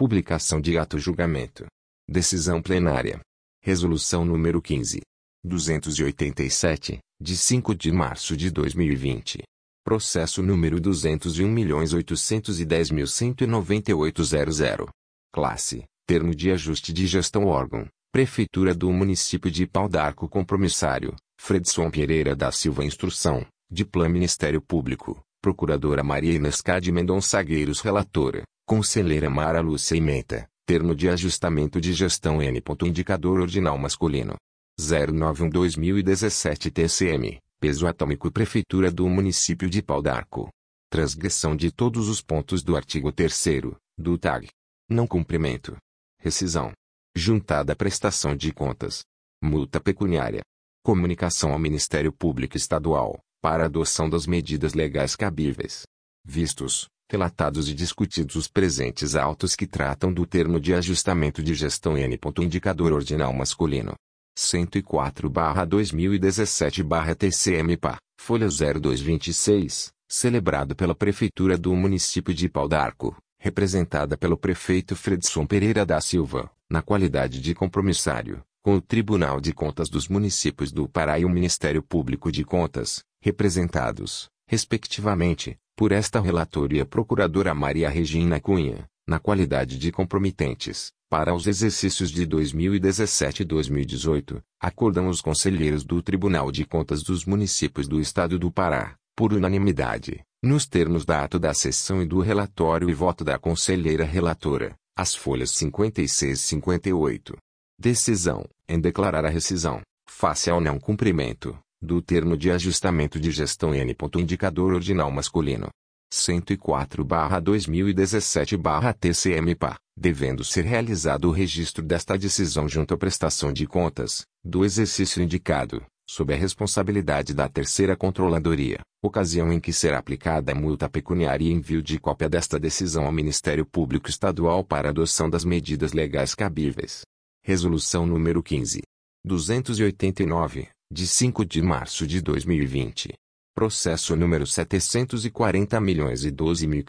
Publicação de ato julgamento. Decisão plenária. Resolução número 15. 287, de 5 de março de 2020. Processo número 201.810.198.00. Classe: Termo de ajuste de gestão órgão. Prefeitura do Município de Pau d'Arco Compromissário. Fredson Pereira da Silva Instrução. Diploma Ministério Público. Procuradora Maria Inês Cade Mendonça Gueiros Relatora. Conselheira Mara Lúcia Imenta. Termo de ajustamento de gestão N. Indicador ordinal masculino. 091-2017 TCM. Peso atômico Prefeitura do Município de Pau d'Arco. Transgressão de todos os pontos do artigo 3 do TAG. Não cumprimento. Rescisão. Juntada prestação de contas. Multa pecuniária. Comunicação ao Ministério Público Estadual, para adoção das medidas legais cabíveis. Vistos, relatados e discutidos os presentes autos que tratam do termo de ajustamento de gestão N. Indicador ordinal masculino. 104-2017-TCM-PA, folha 0226, celebrado pela Prefeitura do município de Pau d'Arco, representada pelo prefeito Fredson Pereira da Silva, na qualidade de compromissário, com o Tribunal de Contas dos Municípios do Pará e o Ministério Público de Contas, representados, respectivamente, por esta relatoria Procuradora Maria Regina Cunha, na qualidade de comprometentes, para os exercícios de 2017 e 2018, acordam os conselheiros do Tribunal de Contas dos Municípios do Estado do Pará, por unanimidade, nos termos da ato da sessão e do relatório e voto da conselheira relatora, as folhas 56 e 58. Decisão, em declarar a rescisão, face ao não cumprimento, do termo de ajustamento de gestão N. Indicador ordinal masculino. 104-2017-TCM-PA, devendo ser realizado o registro desta decisão junto à prestação de contas, do exercício indicado, sob a responsabilidade da terceira controladoria, ocasião em que será aplicada a multa pecuniária e envio de cópia desta decisão ao Ministério Público Estadual para adoção das medidas legais cabíveis. Resolução número 15. 289, de 5 de março de 2020. Processo número 740 milhões e 12 mil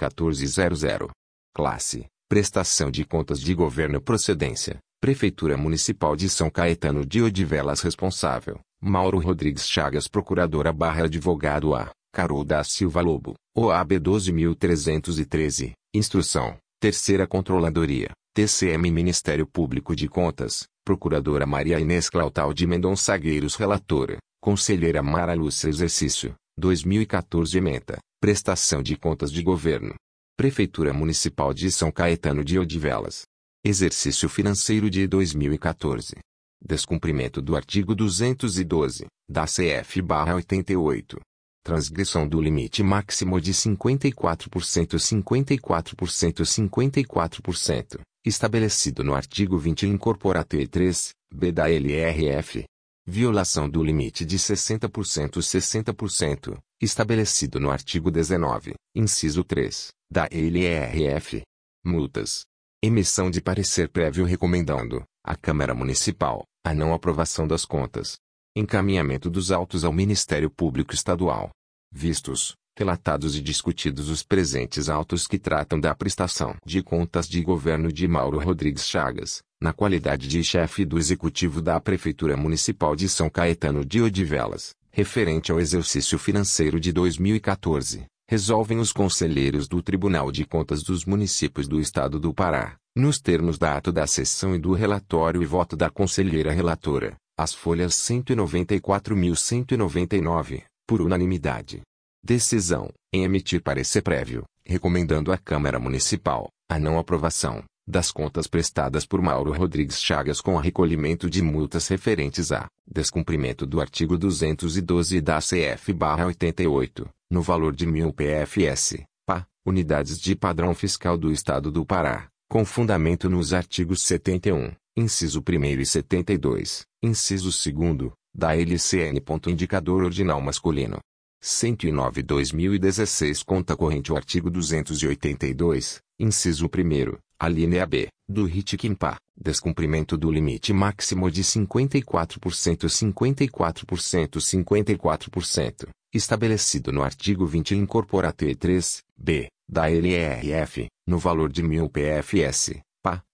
Classe: Prestação de contas de governo procedência. Prefeitura Municipal de São Caetano de Odivelas responsável. Mauro Rodrigues Chagas Procuradora barra Advogado A. Carol da Silva Lobo. OAB 12.313. Instrução. Terceira Controladoria. TCM Ministério Público de Contas. Procuradora Maria Inês Clautal de Mendonça Gueiros Relatora, Conselheira Mara Lúcia Exercício, 2014 Ementa, Prestação de Contas de Governo. Prefeitura Municipal de São Caetano de Odivelas. Exercício Financeiro de 2014. Descumprimento do artigo 212, da CF-88. Transgressão do limite máximo de 54% 54% 54% estabelecido no artigo 20 Incorporate 3, B da LRF. Violação do limite de 60% 60%, estabelecido no artigo 19, inciso 3, da LRF. Multas. Emissão de parecer prévio recomendando, à Câmara Municipal, a não aprovação das contas. Encaminhamento dos autos ao Ministério Público Estadual. Vistos, relatados e discutidos os presentes autos que tratam da prestação de contas de governo de Mauro Rodrigues Chagas, na qualidade de chefe do executivo da Prefeitura Municipal de São Caetano de Odivelas, referente ao exercício financeiro de 2014, resolvem os conselheiros do Tribunal de Contas dos Municípios do Estado do Pará, nos termos da ato da sessão e do relatório e voto da conselheira relatora, as folhas 194.199, por unanimidade. Decisão, em emitir parecer prévio, recomendando à Câmara Municipal, a não aprovação, das contas prestadas por Mauro Rodrigues Chagas com a recolhimento de multas referentes a descumprimento do artigo 212 da CF-88, no valor de mil PFS, PA, unidades de padrão fiscal do Estado do Pará, com fundamento nos artigos 71, inciso 1 e 72, inciso 2, da LCN. Indicador ordinal masculino, 109-2016 Conta corrente O artigo 282, inciso 1 a linha B, do RIT-QUIMPA, descumprimento do limite máximo de 54% 54% 54%, estabelecido no artigo 20 Incorporate 3, B, da LRF, no valor de 1000 PFS,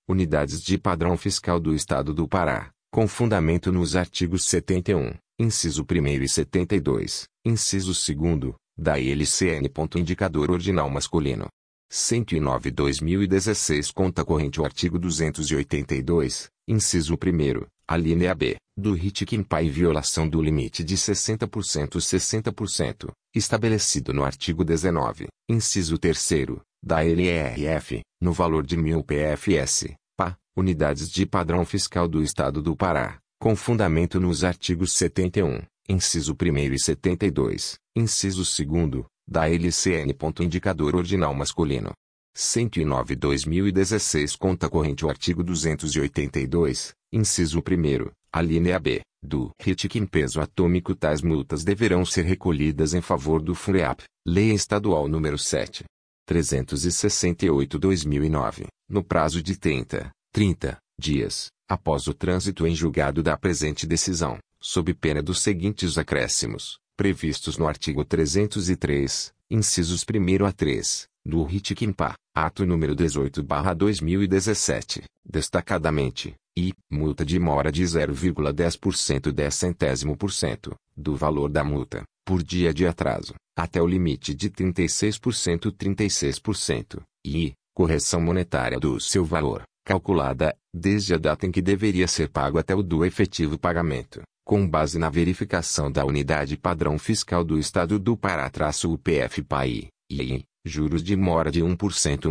unidades de padrão fiscal do Estado do Pará, com fundamento nos artigos 71, inciso 1 e 72, inciso 2, da ILCN. Indicador ordinal masculino. 109-2016 Conta corrente O artigo 282, inciso 1 a linha B, do RIT que violação do limite de 60% 60%, estabelecido no artigo 19, inciso 3 da LRF, no valor de 1000 PFS, PA, unidades de padrão fiscal do Estado do Pará, com fundamento nos artigos 71, inciso 1 e 72, inciso 2 da LCN. Indicador ordinal masculino. 109-2016 Conta corrente O artigo 282, inciso 1 a linha B, do RIT que em peso atômico tais multas deverão ser recolhidas em favor do FUNEAP, Lei Estadual número 7. 368-2009, no prazo de 30, 30 dias, após o trânsito em julgado da presente decisão, sob pena dos seguintes acréscimos, previstos no artigo 303, incisos 1 a 3, do RIT Quimpa, ato número 18/2017, destacadamente, e multa de mora de 0,10% 10 centésimo por cento do valor da multa, por dia de atraso, até o limite de 36% 36%, e correção monetária do seu valor, calculada, desde a data em que deveria ser pago até o do efetivo pagamento, com base na verificação da unidade padrão fiscal do Estado do Pará-UPF-PAI, e juros de mora de 1%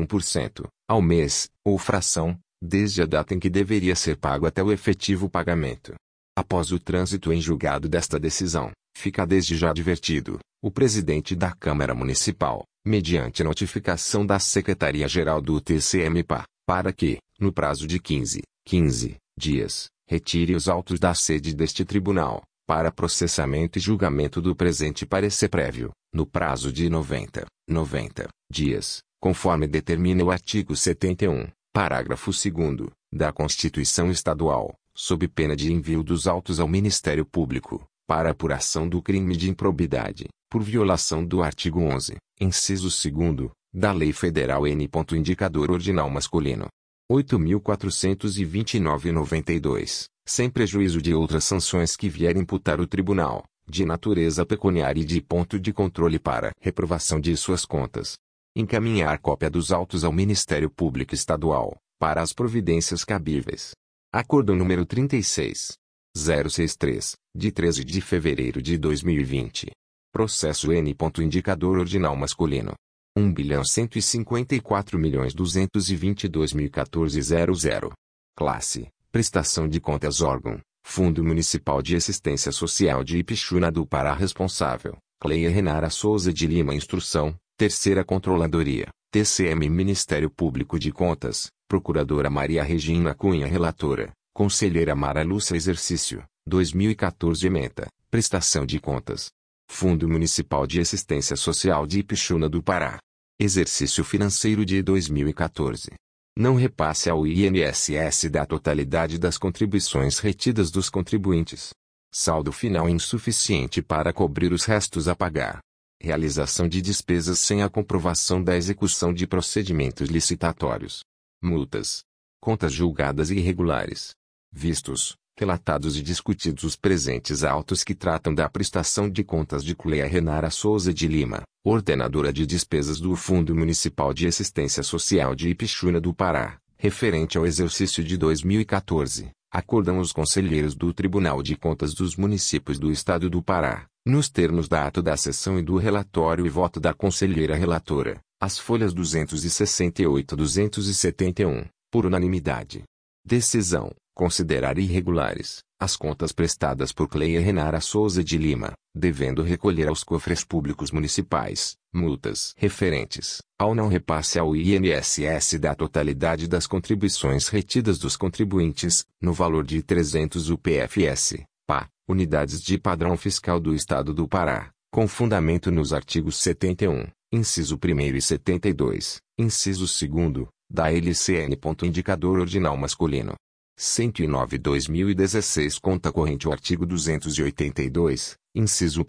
1% ao mês, ou fração, desde a data em que deveria ser pago até o efetivo pagamento. Após o trânsito em julgado desta decisão, fica desde já advertido, o presidente da Câmara Municipal, mediante notificação da Secretaria-Geral do TCMPA, para que, no prazo de 15, 15 dias, retire os autos da sede deste tribunal, para processamento e julgamento do presente parecer prévio, no prazo de 90, 90 dias, conforme determina o artigo 71, parágrafo 2 da Constituição Estadual, sob pena de envio dos autos ao Ministério Público, para apuração do crime de improbidade, por violação do artigo 11, inciso 2 da Lei Federal N. Indicador ordinal masculino. 8.429,92 sem prejuízo de outras sanções que vier imputar o tribunal, de natureza pecuniária e de ponto de controle para reprovação de suas contas. Encaminhar cópia dos autos ao Ministério Público Estadual, para as providências cabíveis. Acordo número 36. 063, de 13 de fevereiro de 2020. Processo N. Indicador ordinal masculino. 1 bilhão 154 milhões 222 mil 14 00. Classe Prestação de contas órgão, Fundo Municipal de Assistência Social de Ipixuna do Pará responsável, Cleia Renara Souza de Lima Instrução, Terceira Controladoria, TCM Ministério Público de Contas, Procuradora Maria Regina Cunha Relatora, Conselheira Mara Lúcia Exercício, 2014 Ementa, Prestação de Contas. Fundo Municipal de Assistência Social de Ipixuna do Pará. Exercício Financeiro de 2014 não repasse ao INSS da totalidade das contribuições retidas dos contribuintes. Saldo final insuficiente para cobrir os restos a pagar. Realização de despesas sem a comprovação da execução de procedimentos licitatórios. Multas. Contas julgadas irregulares. Vistos, relatados e discutidos os presentes autos que tratam da prestação de contas de Cleia Renara Souza de Lima, ordenadora de despesas do Fundo Municipal de Assistência Social de Ipixuna do Pará, referente ao exercício de 2014, acordam os conselheiros do Tribunal de Contas dos Municípios do Estado do Pará, nos termos da ato da sessão e do relatório e voto da conselheira relatora, as folhas 268 a 271, por unanimidade. Decisão considerar irregulares as contas prestadas por Cleia Renara Souza de Lima, devendo recolher aos cofres públicos municipais multas referentes ao não repasse ao INSS da totalidade das contribuições retidas dos contribuintes, no valor de 300 UPFS, PA, unidades de padrão fiscal do Estado do Pará, com fundamento nos artigos 71, inciso 1 e 72, inciso 2, da LCN. Indicador ordinal masculino 109-2016 Conta corrente O artigo 282, inciso 1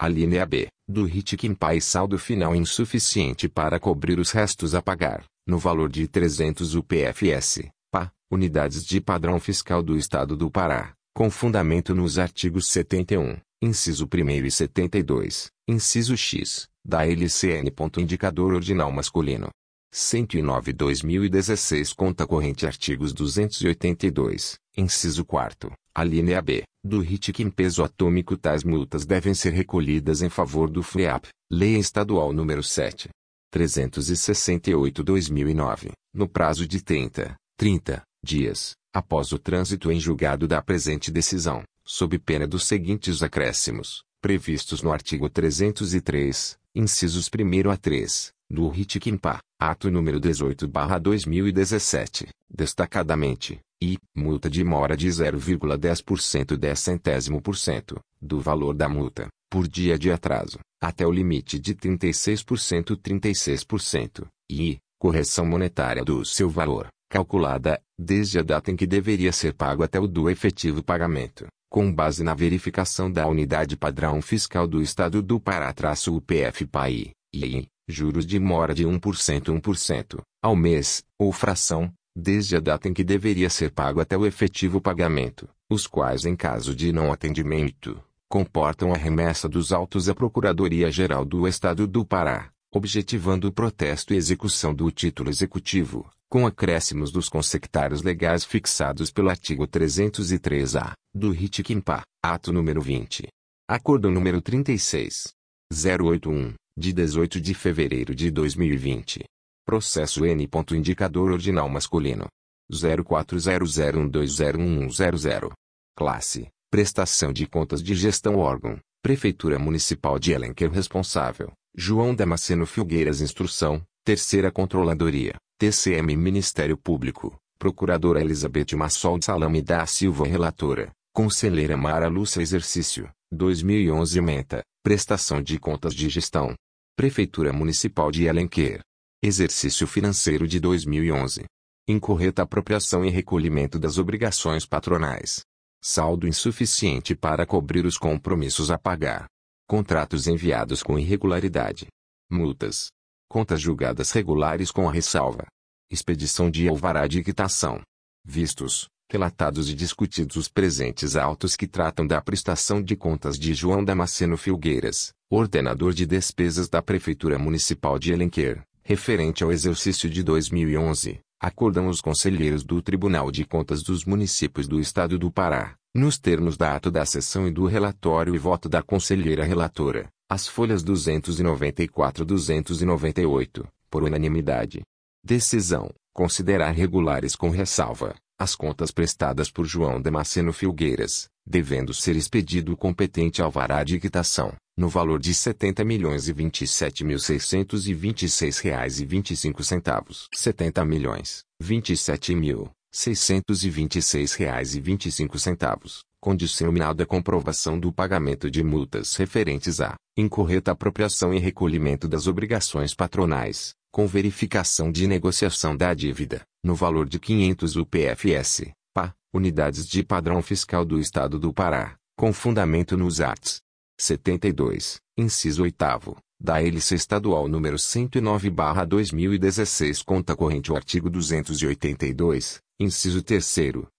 a linha B, do RIT que saldo final insuficiente para cobrir os restos a pagar, no valor de 300 UPFS, PA, unidades de padrão fiscal do Estado do Pará, com fundamento nos artigos 71, inciso 1 e 72, inciso X, da LCN. Indicador ordinal masculino. 109-2016 Conta corrente Artigos 282, inciso 4, a linha B, do RIT em peso atômico tais multas devem ser recolhidas em favor do FREAP, Lei Estadual número 7. 368-2009, no prazo de 30, 30 dias, após o trânsito em julgado da presente decisão, sob pena dos seguintes acréscimos, previstos no artigo 303, incisos 1 a 3, do RIT-QUIMPA, ato número 18-2017, destacadamente, e multa de mora de 0,10% 10 centésimo por cento, do valor da multa, por dia de atraso, até o limite de 36% 36%, e correção monetária do seu valor, calculada, desde a data em que deveria ser pago até o do efetivo pagamento, com base na verificação da unidade padrão fiscal do Estado do Pará-UPF-PAI, e juros de mora de 1% 1%, ao mês, ou fração, desde a data em que deveria ser pago até o efetivo pagamento, os quais em caso de não atendimento, comportam a remessa dos autos à Procuradoria-Geral do Estado do Pará, objetivando o protesto e execução do título executivo, com acréscimos dos consectários legais fixados pelo artigo 303-A, do RIT-QUIMPA, ato número 20. Acordo número 36. 081, de 18 de fevereiro de 2020. Processo N. Indicador ordinal masculino. 0400120100. Classe Prestação de contas de gestão órgão. Prefeitura Municipal de Elenquer responsável. João Damasceno Filgueiras Instrução. Terceira Controladoria. TCM Ministério Público. Procuradora Elizabeth Massol Salame da Silva Relatora. Conselheira Mara Lúcia Exercício. 2011 Menta. Prestação de contas de gestão. Prefeitura Municipal de Elenquer. Exercício financeiro de 2011. Incorreta apropriação e recolhimento das obrigações patronais. Saldo insuficiente para cobrir os compromissos a pagar. Contratos enviados com irregularidade. Multas. Contas julgadas regulares com a ressalva. Expedição de alvará de quitação. Vistos, relatados e discutidos os presentes autos que tratam da prestação de contas de João Damasceno Filgueiras, ordenador de despesas da Prefeitura Municipal de Elenquer, referente ao exercício de 2011, acordam os conselheiros do Tribunal de Contas dos Municípios do Estado do Pará, nos termos da ato da sessão e do relatório e voto da conselheira relatora, as folhas 294 298, por unanimidade. Decisão: considerar regulares com ressalva as contas prestadas por João Damasceno Filgueiras, devendo ser expedido o competente alvará de quitação, no valor de R$ 70 milhões e 27 mil 626 reais e 25 centavos. 70 milhões, 27 mil, 626 reais e 25 centavos, condicionada comprovação do pagamento de multas referentes à incorreta apropriação e recolhimento das obrigações patronais, com verificação de negociação da dívida, no valor de 500 UPFS, PA, unidades de padrão fiscal do Estado do Pará, com fundamento nos arts. 72, inciso 8 da hélice estadual número 109/2016, conta corrente o artigo 282, inciso 3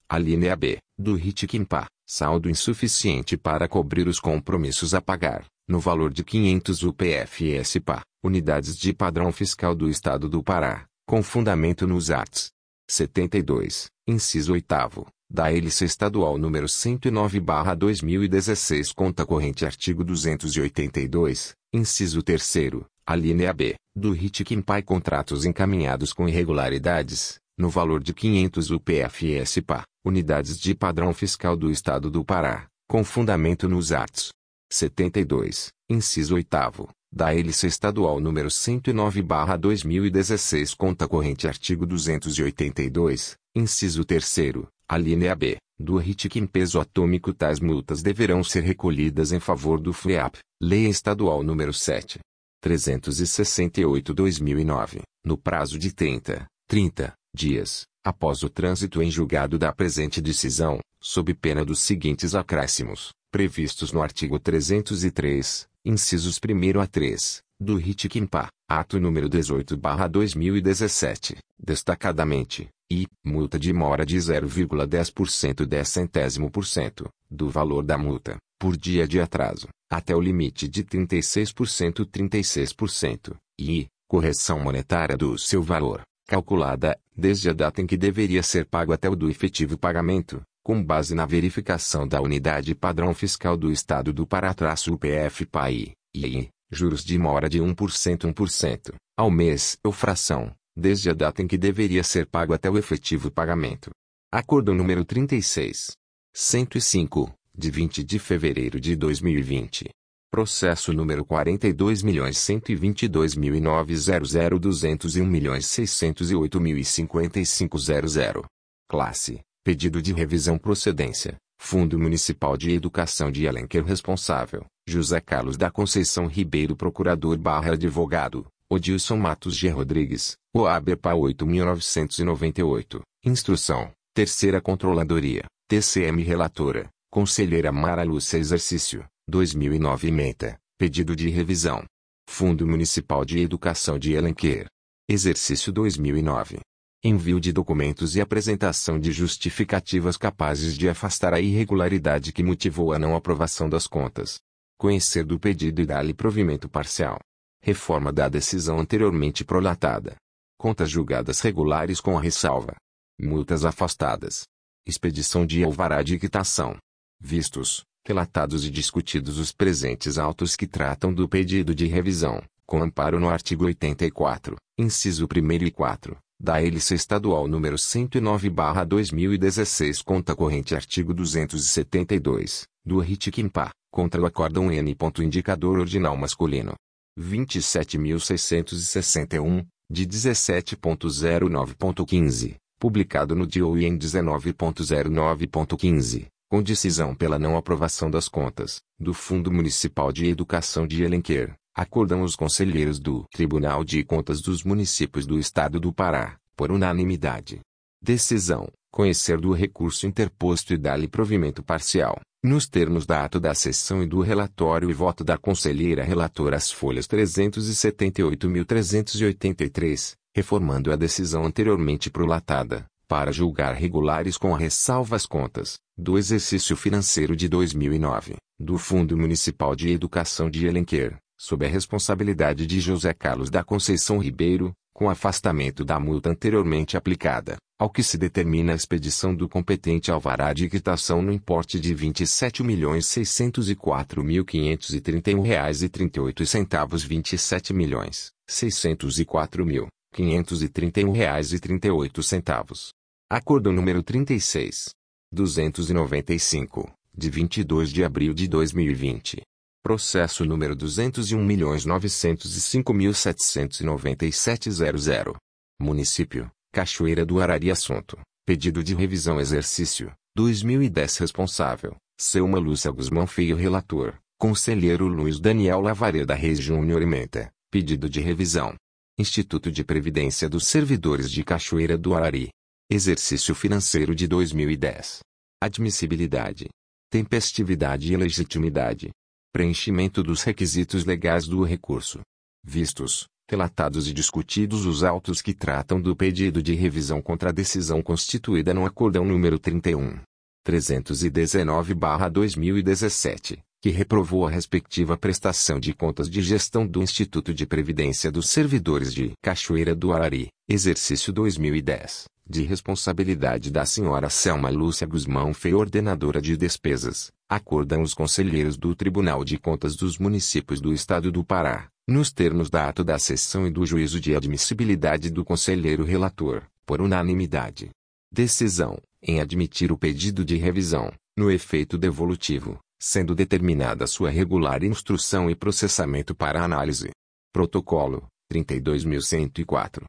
a linha B, do RIT-QUIMPA, saldo insuficiente para cobrir os compromissos a pagar, no valor de 500 UPFS-PA, unidades de padrão fiscal do Estado do Pará, com fundamento nos arts. 72, inciso 8 da hélice estadual número 109/2016 conta corrente artigo 282, inciso 3 a linha B, do RIT Quimpai contratos encaminhados com irregularidades, no valor de 500 UPFS-PA, unidades de padrão fiscal do Estado do Pará, com fundamento nos atos. 72, inciso 8 da hélice estadual número 109/2016 conta corrente artigo 282, inciso 3 a linha B, do RIT em peso atômico tais multas deverão ser recolhidas em favor do FREAP, Lei Estadual nº 7. 368-2009, no prazo de 30, 30 dias, após o trânsito em julgado da presente decisão, sob pena dos seguintes acréscimos, previstos no artigo 303, incisos 1 a 3, do RIT-QUIMPA, ato número 18-2017, destacadamente, e, multa de mora de 0,10% 10 centésimo por cento, do valor da multa, por dia de atraso, até o limite de 36% 36%, e, correção monetária do seu valor, calculada, desde a data em que deveria ser pago até o do efetivo pagamento, com base na verificação da unidade padrão fiscal do Estado do Pará-UPF-PAI, e, juros de mora de 1% 1%, ao mês ou fração, desde a data em que deveria ser pago até o efetivo pagamento. Acordo número 36. 105, de 20 de fevereiro de 2020. Processo número 42.122.900.201.608.055.00. Classe Pedido de revisão procedência. Fundo Municipal de Educação de Alenquer responsável. José Carlos da Conceição Ribeiro Procurador barra Advogado. Odilson Matos G. Rodrigues. OABPA 8.998. Instrução. Terceira Controladoria. TCM Relatora. Conselheira Mara Lúcia Exercício. 2009 Meta. Pedido de revisão. Fundo Municipal de Educação de Alenquer. Exercício 2009 envio de documentos e apresentação de justificativas capazes de afastar a irregularidade que motivou a não aprovação das contas. Conhecer do pedido e dar-lhe provimento parcial. Reforma da decisão anteriormente prolatada. Contas julgadas regulares com a ressalva. Multas afastadas. Expedição de alvará de quitação. Vistos, relatados e discutidos os presentes autos que tratam do pedido de revisão, com amparo no artigo 84, inciso 1 e 4, da Hélice Estadual número 109-2016 conta corrente artigo 272, do RIT-QUIMPA, contra o acórdão N. Indicador ordinal masculino. 27.661, de 17.09.15, publicado no DOI em 19.09.15, com decisão pela não aprovação das contas, do Fundo Municipal de Educação de Elenquer, acordam os conselheiros do Tribunal de Contas dos Municípios do Estado do Pará, por unanimidade. Decisão: conhecer do recurso interposto e dar-lhe provimento parcial, nos termos da ato da sessão e do relatório e voto da conselheira relatora às folhas 378.383, reformando a decisão anteriormente prolatada, para julgar regulares com a ressalva as contas, do exercício financeiro de 2009, do Fundo Municipal de Educação de Elenquer, sob a responsabilidade de José Carlos da Conceição Ribeiro, com afastamento da multa anteriormente aplicada, ao que se determina a expedição do competente alvará de quitação no importe de 27.604.531,38 reais e 38 centavos 27.604.531 reais e 38 centavos. Acordo número 36. 295, de 22 de abril de 2020 Processo número 201.905.797.00. Município, Cachoeira do Arari Assunto. Pedido de revisão exercício, 2010 responsável, Selma Lúcia Guzmão Feio Relator, Conselheiro Luiz Daniel Lavareda Reis Júnior Ementa, pedido de revisão. Instituto de Previdência dos Servidores de Cachoeira do Arari. Exercício financeiro de 2010. Admissibilidade. Tempestividade e legitimidade preenchimento dos requisitos legais do recurso. Vistos, relatados e discutidos os autos que tratam do pedido de revisão contra a decisão constituída no Acordão número 31. 319-2017, que reprovou a respectiva prestação de contas de gestão do Instituto de Previdência dos Servidores de Cachoeira do Arari, exercício 2010 de responsabilidade da senhora Selma Lúcia Guzmão Feio ordenadora de despesas, acordam os conselheiros do Tribunal de Contas dos Municípios do Estado do Pará, nos termos da ato da sessão e do juízo de admissibilidade do conselheiro relator, por unanimidade. Decisão, em admitir o pedido de revisão, no efeito devolutivo, sendo determinada sua regular instrução e processamento para análise. Protocolo 32.104